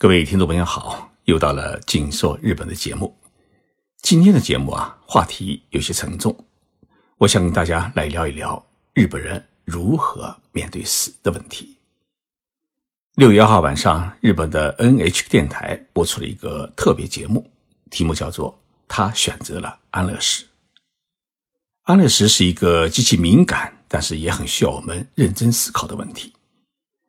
各位听众朋友好，又到了紧说日本的节目。今天的节目啊，话题有些沉重，我想跟大家来聊一聊日本人如何面对死的问题。六月一号晚上，日本的 NH 电台播出了一个特别节目，题目叫做《他选择了安乐死》。安乐死是一个极其敏感，但是也很需要我们认真思考的问题。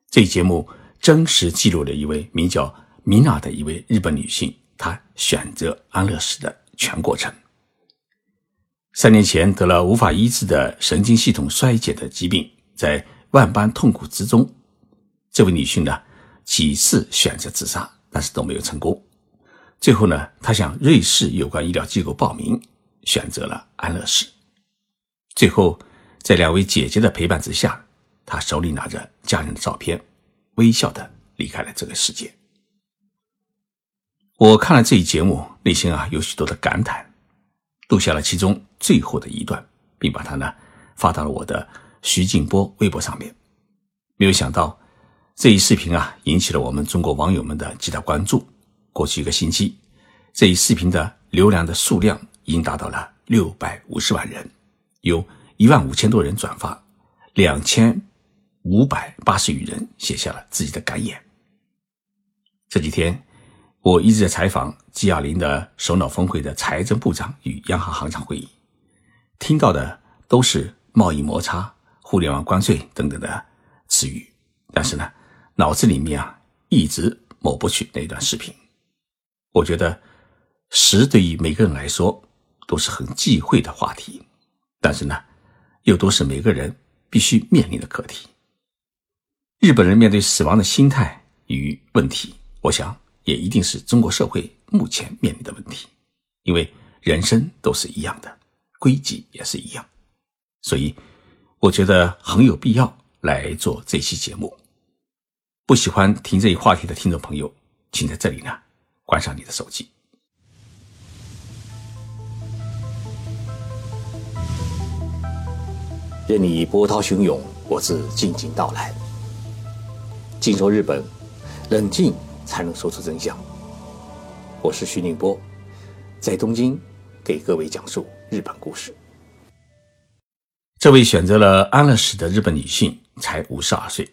这一节目。真实记录了一位名叫米娜的一位日本女性，她选择安乐死的全过程。三年前得了无法医治的神经系统衰竭的疾病，在万般痛苦之中，这位女性呢几次选择自杀，但是都没有成功。最后呢，她向瑞士有关医疗机构报名，选择了安乐死。最后，在两位姐姐的陪伴之下，她手里拿着家人的照片。微笑的离开了这个世界。我看了这一节目，内心啊有许多的感叹，录下了其中最后的一段，并把它呢发到了我的徐静波微博上面。没有想到这一视频啊引起了我们中国网友们的极大关注。过去一个星期，这一视频的流量的数量已经达到了六百五十万人，有一万五千多人转发，两千。五百八十余人写下了自己的感言。这几天，我一直在采访 G20 的首脑峰会的财政部长与央行行长会议，听到的都是贸易摩擦、互联网关税等等的词语，但是呢，脑子里面啊一直抹不去那段视频。我觉得，食对于每个人来说都是很忌讳的话题，但是呢，又都是每个人必须面临的课题。日本人面对死亡的心态与问题，我想也一定是中国社会目前面临的问题。因为人生都是一样的，规矩也是一样，所以我觉得很有必要来做这期节目。不喜欢听这一话题的听众朋友，请在这里呢关上你的手机。任你波涛汹涌，我自静静到来。静说日本，冷静才能说出真相。我是徐宁波，在东京给各位讲述日本故事。这位选择了安乐死的日本女性才五十二岁，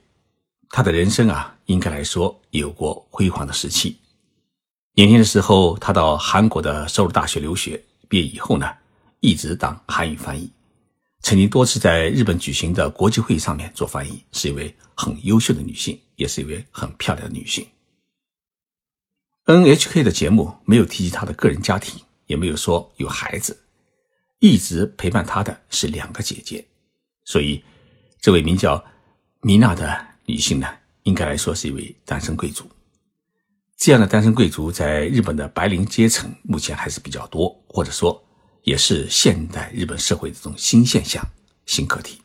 她的人生啊，应该来说有过辉煌的时期。年轻的时候，她到韩国的首尔大学留学，毕业以后呢，一直当韩语翻译。曾经多次在日本举行的国际会议上面做翻译，是一位很优秀的女性，也是一位很漂亮的女性。NHK 的节目没有提及她的个人家庭，也没有说有孩子，一直陪伴她的是两个姐姐，所以这位名叫米娜的女性呢，应该来说是一位单身贵族。这样的单身贵族在日本的白领阶层目前还是比较多，或者说。也是现代日本社会这种新现象、新课题。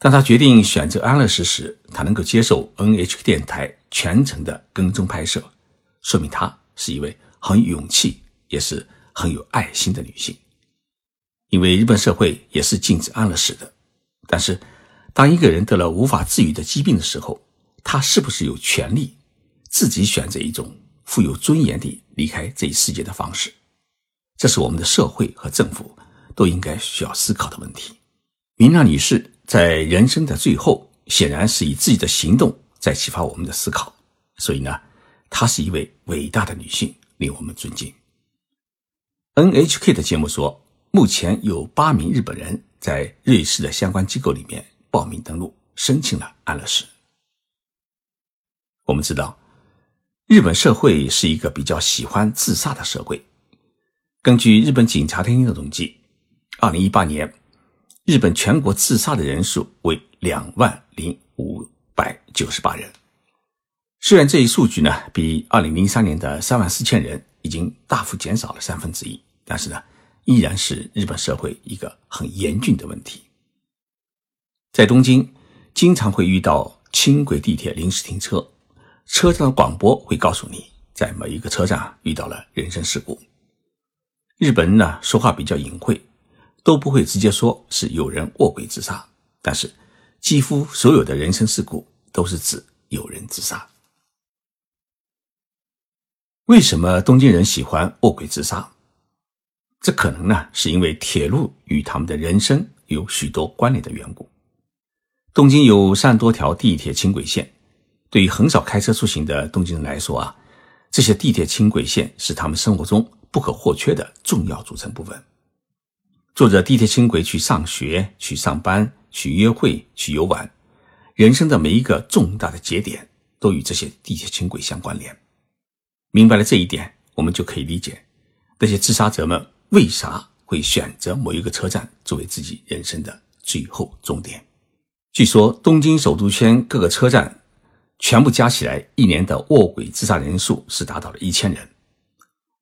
当他决定选择安乐死时，他能够接受 NHK 电台全程的跟踪拍摄，说明她是一位很有勇气，也是很有爱心的女性。因为日本社会也是禁止安乐死的，但是当一个人得了无法治愈的疾病的时候，他是不是有权利自己选择一种富有尊严地离开这一世界的方式？这是我们的社会和政府都应该需要思考的问题。明娜女士在人生的最后，显然是以自己的行动在启发我们的思考，所以呢，她是一位伟大的女性，令我们尊敬。NHK 的节目说，目前有八名日本人在瑞士的相关机构里面报名登录，申请了安乐死。我们知道，日本社会是一个比较喜欢自杀的社会。根据日本警察厅的统计，二零一八年，日本全国自杀的人数为两万零五百九十八人。虽然这一数据呢比二零零三年的三万四千人已经大幅减少了三分之一，但是呢，依然是日本社会一个很严峻的问题。在东京，经常会遇到轻轨、地铁临时停车，车站的广播会告诉你，在某一个车站遇到了人身事故。日本人呢说话比较隐晦，都不会直接说是有人卧轨自杀，但是几乎所有的人身事故都是指有人自杀。为什么东京人喜欢卧轨自杀？这可能呢，是因为铁路与他们的人生有许多关联的缘故。东京有三多条地铁轻轨线，对于很少开车出行的东京人来说啊，这些地铁轻轨线是他们生活中不可或缺的重要组成部分。坐着地铁轻轨去上学、去上班、去约会、去游玩，人生的每一个重大的节点都与这些地铁轻轨相关联。明白了这一点，我们就可以理解那些自杀者们为啥会选择某一个车站作为自己人生的最后终点。据说，东京首都圈各个车站全部加起来，一年的卧轨自杀人数是达到了一千人。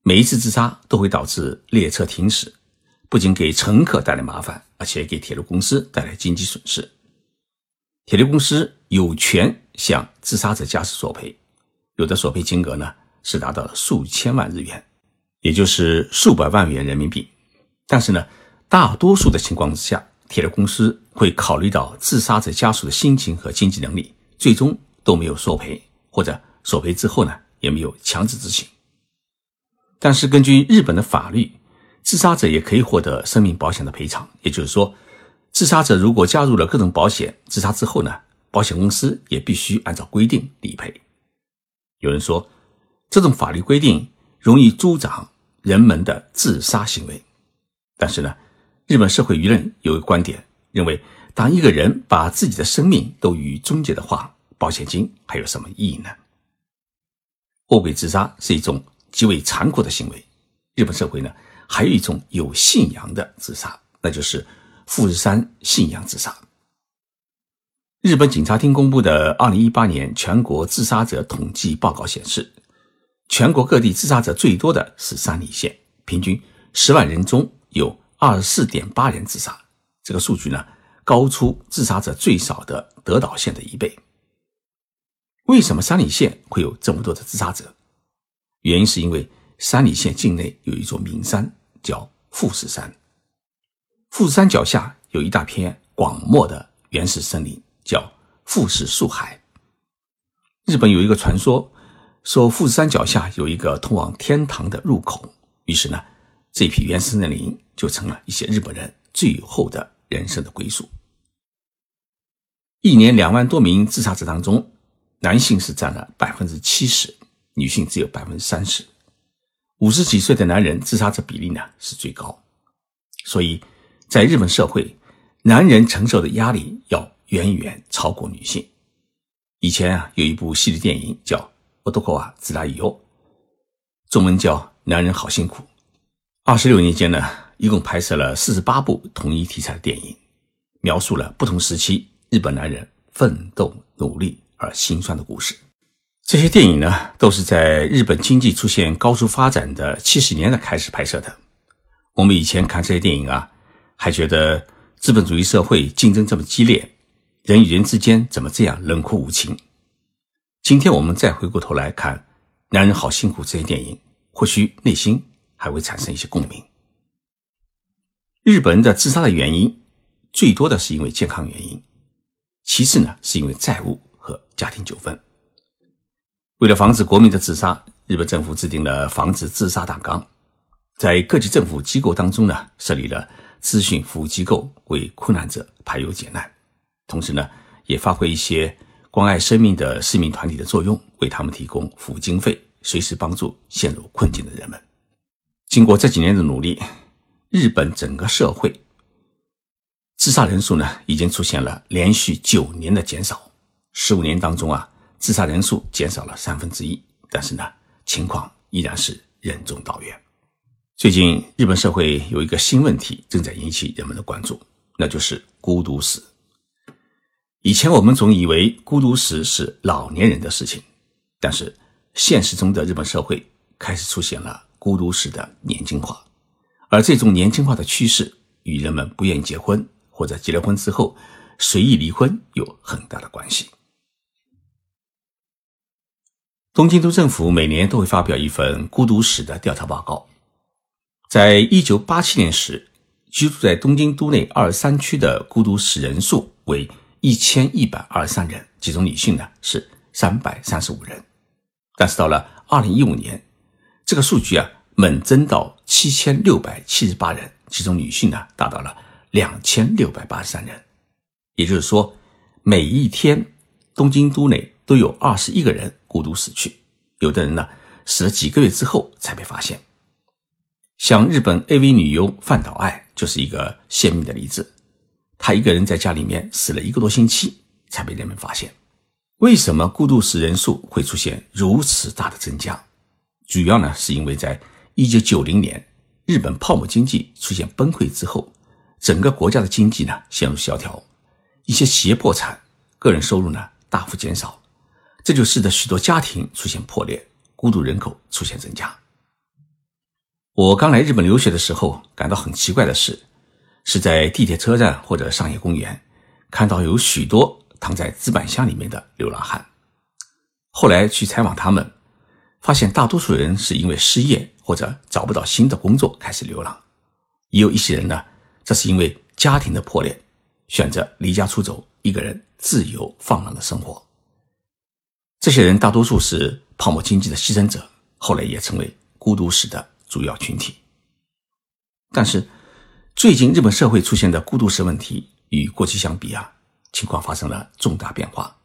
每一次自杀都会导致列车停驶，不仅给乘客带来麻烦，而且给铁路公司带来经济损失。铁路公司有权向自杀者家属索赔，有的索赔金额呢。是达到了数千万日元，也就是数百万元人民币。但是呢，大多数的情况之下，铁路公司会考虑到自杀者家属的心情和经济能力，最终都没有索赔，或者索赔之后呢，也没有强制执行。但是根据日本的法律，自杀者也可以获得生命保险的赔偿。也就是说，自杀者如果加入了各种保险，自杀之后呢，保险公司也必须按照规定理赔。有人说。这种法律规定容易助长人们的自杀行为，但是呢，日本社会舆论有一个观点，认为当一个人把自己的生命都予以终结的话，保险金还有什么意义呢？卧轨自杀是一种极为残酷的行为。日本社会呢，还有一种有信仰的自杀，那就是富士山信仰自杀。日本警察厅公布的二零一八年全国自杀者统计报告显示。全国各地自杀者最多的是山梨县，平均十万人中有二十四点八人自杀。这个数据呢，高出自杀者最少的德岛县的一倍。为什么山梨县会有这么多的自杀者？原因是因为山梨县境内有一座名山，叫富士山。富士山脚下有一大片广袤的原始森林，叫富士树海。日本有一个传说。说富士山脚下有一个通往天堂的入口，于是呢，这批原始森林就成了一些日本人最后的人生的归宿。一年两万多名自杀者当中，男性是占了百分之七十，女性只有百分之三十。五十几岁的男人自杀者比例呢是最高，所以在日本社会，男人承受的压力要远远超过女性。以前啊，有一部系列电影叫。多口啊，自拉以后，中文叫《男人好辛苦》。二十六年间呢，一共拍摄了四十八部同一题材的电影，描述了不同时期日本男人奋斗、努力而心酸的故事。这些电影呢，都是在日本经济出现高速发展的七十年代开始拍摄的。我们以前看这些电影啊，还觉得资本主义社会竞争这么激烈，人与人之间怎么这样冷酷无情？今天我们再回过头来看《男人好辛苦》这些电影，或许内心还会产生一些共鸣。日本人的自杀的原因最多的是因为健康原因，其次呢是因为债务和家庭纠纷。为了防止国民的自杀，日本政府制定了防止自杀大纲，在各级政府机构当中呢设立了咨询服务机构，为困难者排忧解难，同时呢也发挥一些。关爱生命的市民团体的作用，为他们提供服务经费，随时帮助陷入困境的人们。经过这几年的努力，日本整个社会自杀人数呢，已经出现了连续九年的减少。十五年当中啊，自杀人数减少了三分之一，但是呢，情况依然是任重道远。最近，日本社会有一个新问题正在引起人们的关注，那就是孤独死。以前我们总以为孤独死是老年人的事情，但是现实中的日本社会开始出现了孤独死的年轻化，而这种年轻化的趋势与人们不愿意结婚或者结了婚之后随意离婚有很大的关系。东京都政府每年都会发表一份孤独史的调查报告，在一九八七年时，居住在东京都内二三区的孤独死人数为。一千一百二十三人，其中女性呢是三百三十五人，但是到了二零一五年，这个数据啊猛增到七千六百七十八人，其中女性呢达到了两千六百八十三人。也就是说，每一天东京都内都有二十一个人孤独死去，有的人呢死了几个月之后才被发现。像日本 AV 女优范岛爱就是一个鲜明的例子，她一个人在家里面死了一个多星期才被人们发现。为什么孤独死人数会出现如此大的增加？主要呢是因为在一九九零年日本泡沫经济出现崩溃之后，整个国家的经济呢陷入萧条，一些企业破产，个人收入呢大幅减少，这就使得许多家庭出现破裂，孤独人口出现增加。我刚来日本留学的时候，感到很奇怪的是，是在地铁车站或者商业公园，看到有许多躺在纸板箱里面的流浪汉。后来去采访他们，发现大多数人是因为失业或者找不到新的工作开始流浪，也有一些人呢，这是因为家庭的破裂，选择离家出走，一个人自由放浪的生活。这些人大多数是泡沫经济的牺牲者，后来也成为孤独死的。主要群体，但是最近日本社会出现的孤独死问题与过去相比啊，情况发生了重大变化。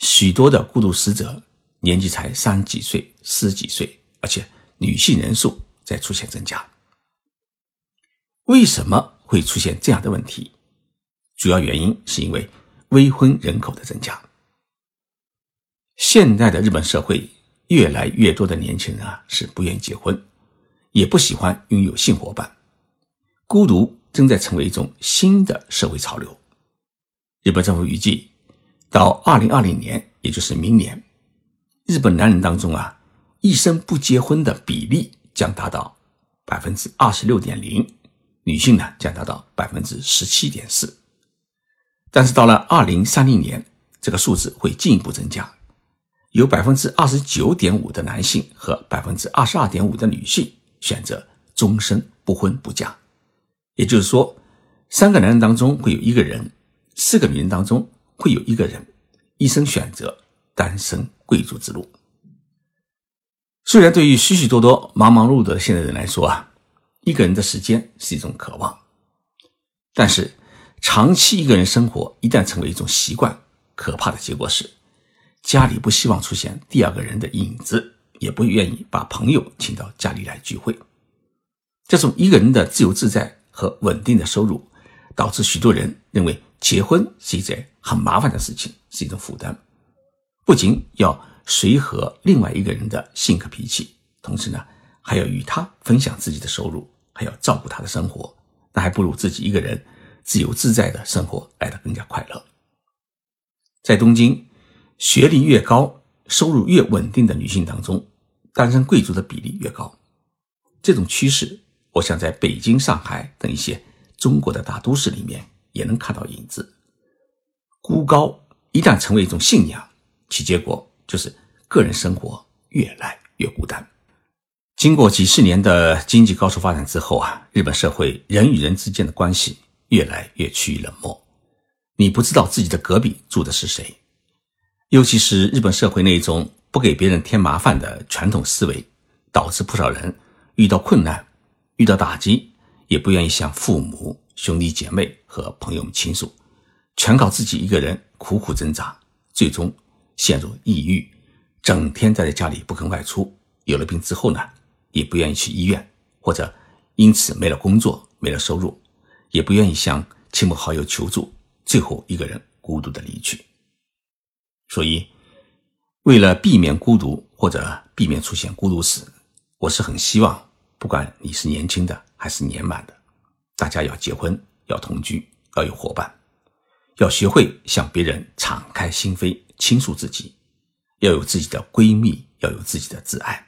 许多的孤独死者年纪才三十几岁、四十几岁，而且女性人数在出现增加。为什么会出现这样的问题？主要原因是因为未婚人口的增加。现代的日本社会越来越多的年轻人啊，是不愿意结婚。也不喜欢拥有性伙伴，孤独正在成为一种新的社会潮流。日本政府预计，到二零二零年，也就是明年，日本男人当中啊，一生不结婚的比例将达到百分之二十六点零，女性呢将达到百分之十七点四。但是到了二零三零年，这个数字会进一步增加，有百分之二十九点五的男性和百分之二十二点五的女性。选择终身不婚不嫁，也就是说，三个男人当中会有一个人，四个女人当中会有一个人，一生选择单身贵族之路。虽然对于许许多多忙忙碌碌的现代人来说啊，一个人的时间是一种渴望，但是长期一个人生活一旦成为一种习惯，可怕的结果是，家里不希望出现第二个人的影子。也不愿意把朋友请到家里来聚会。这种一个人的自由自在和稳定的收入，导致许多人认为结婚是一件很麻烦的事情，是一种负担。不仅要随和另外一个人的性格脾气，同时呢，还要与他分享自己的收入，还要照顾他的生活，那还不如自己一个人自由自在的生活来得更加快乐。在东京，学历越高。收入越稳定的女性当中，单身贵族的比例越高。这种趋势，我想在北京、上海等一些中国的大都市里面也能看到影子。孤高一旦成为一种信仰，其结果就是个人生活越来越孤单。经过几十年的经济高速发展之后啊，日本社会人与人之间的关系越来越趋于冷漠。你不知道自己的隔壁住的是谁。尤其是日本社会那种不给别人添麻烦的传统思维，导致不少人遇到困难、遇到打击，也不愿意向父母、兄弟姐妹和朋友们倾诉，全靠自己一个人苦苦挣扎，最终陷入抑郁，整天待在家里不肯外出。有了病之后呢，也不愿意去医院，或者因此没了工作、没了收入，也不愿意向亲朋好友求助，最后一个人孤独的离去。所以，为了避免孤独或者避免出现孤独死，我是很希望，不管你是年轻的还是年满的，大家要结婚，要同居，要有伙伴，要学会向别人敞开心扉倾诉自己，要有自己的闺蜜，要有自己的挚爱，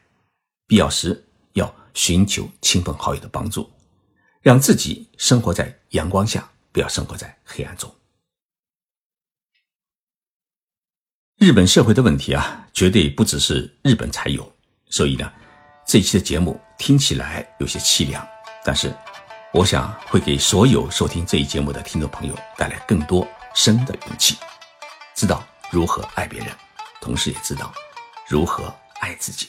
必要时要寻求亲朋好友的帮助，让自己生活在阳光下，不要生活在黑暗中。日本社会的问题啊，绝对不只是日本才有，所以呢，这一期的节目听起来有些凄凉，但是我想会给所有收听这一节目的听众朋友带来更多生的勇气，知道如何爱别人，同时也知道如何爱自己。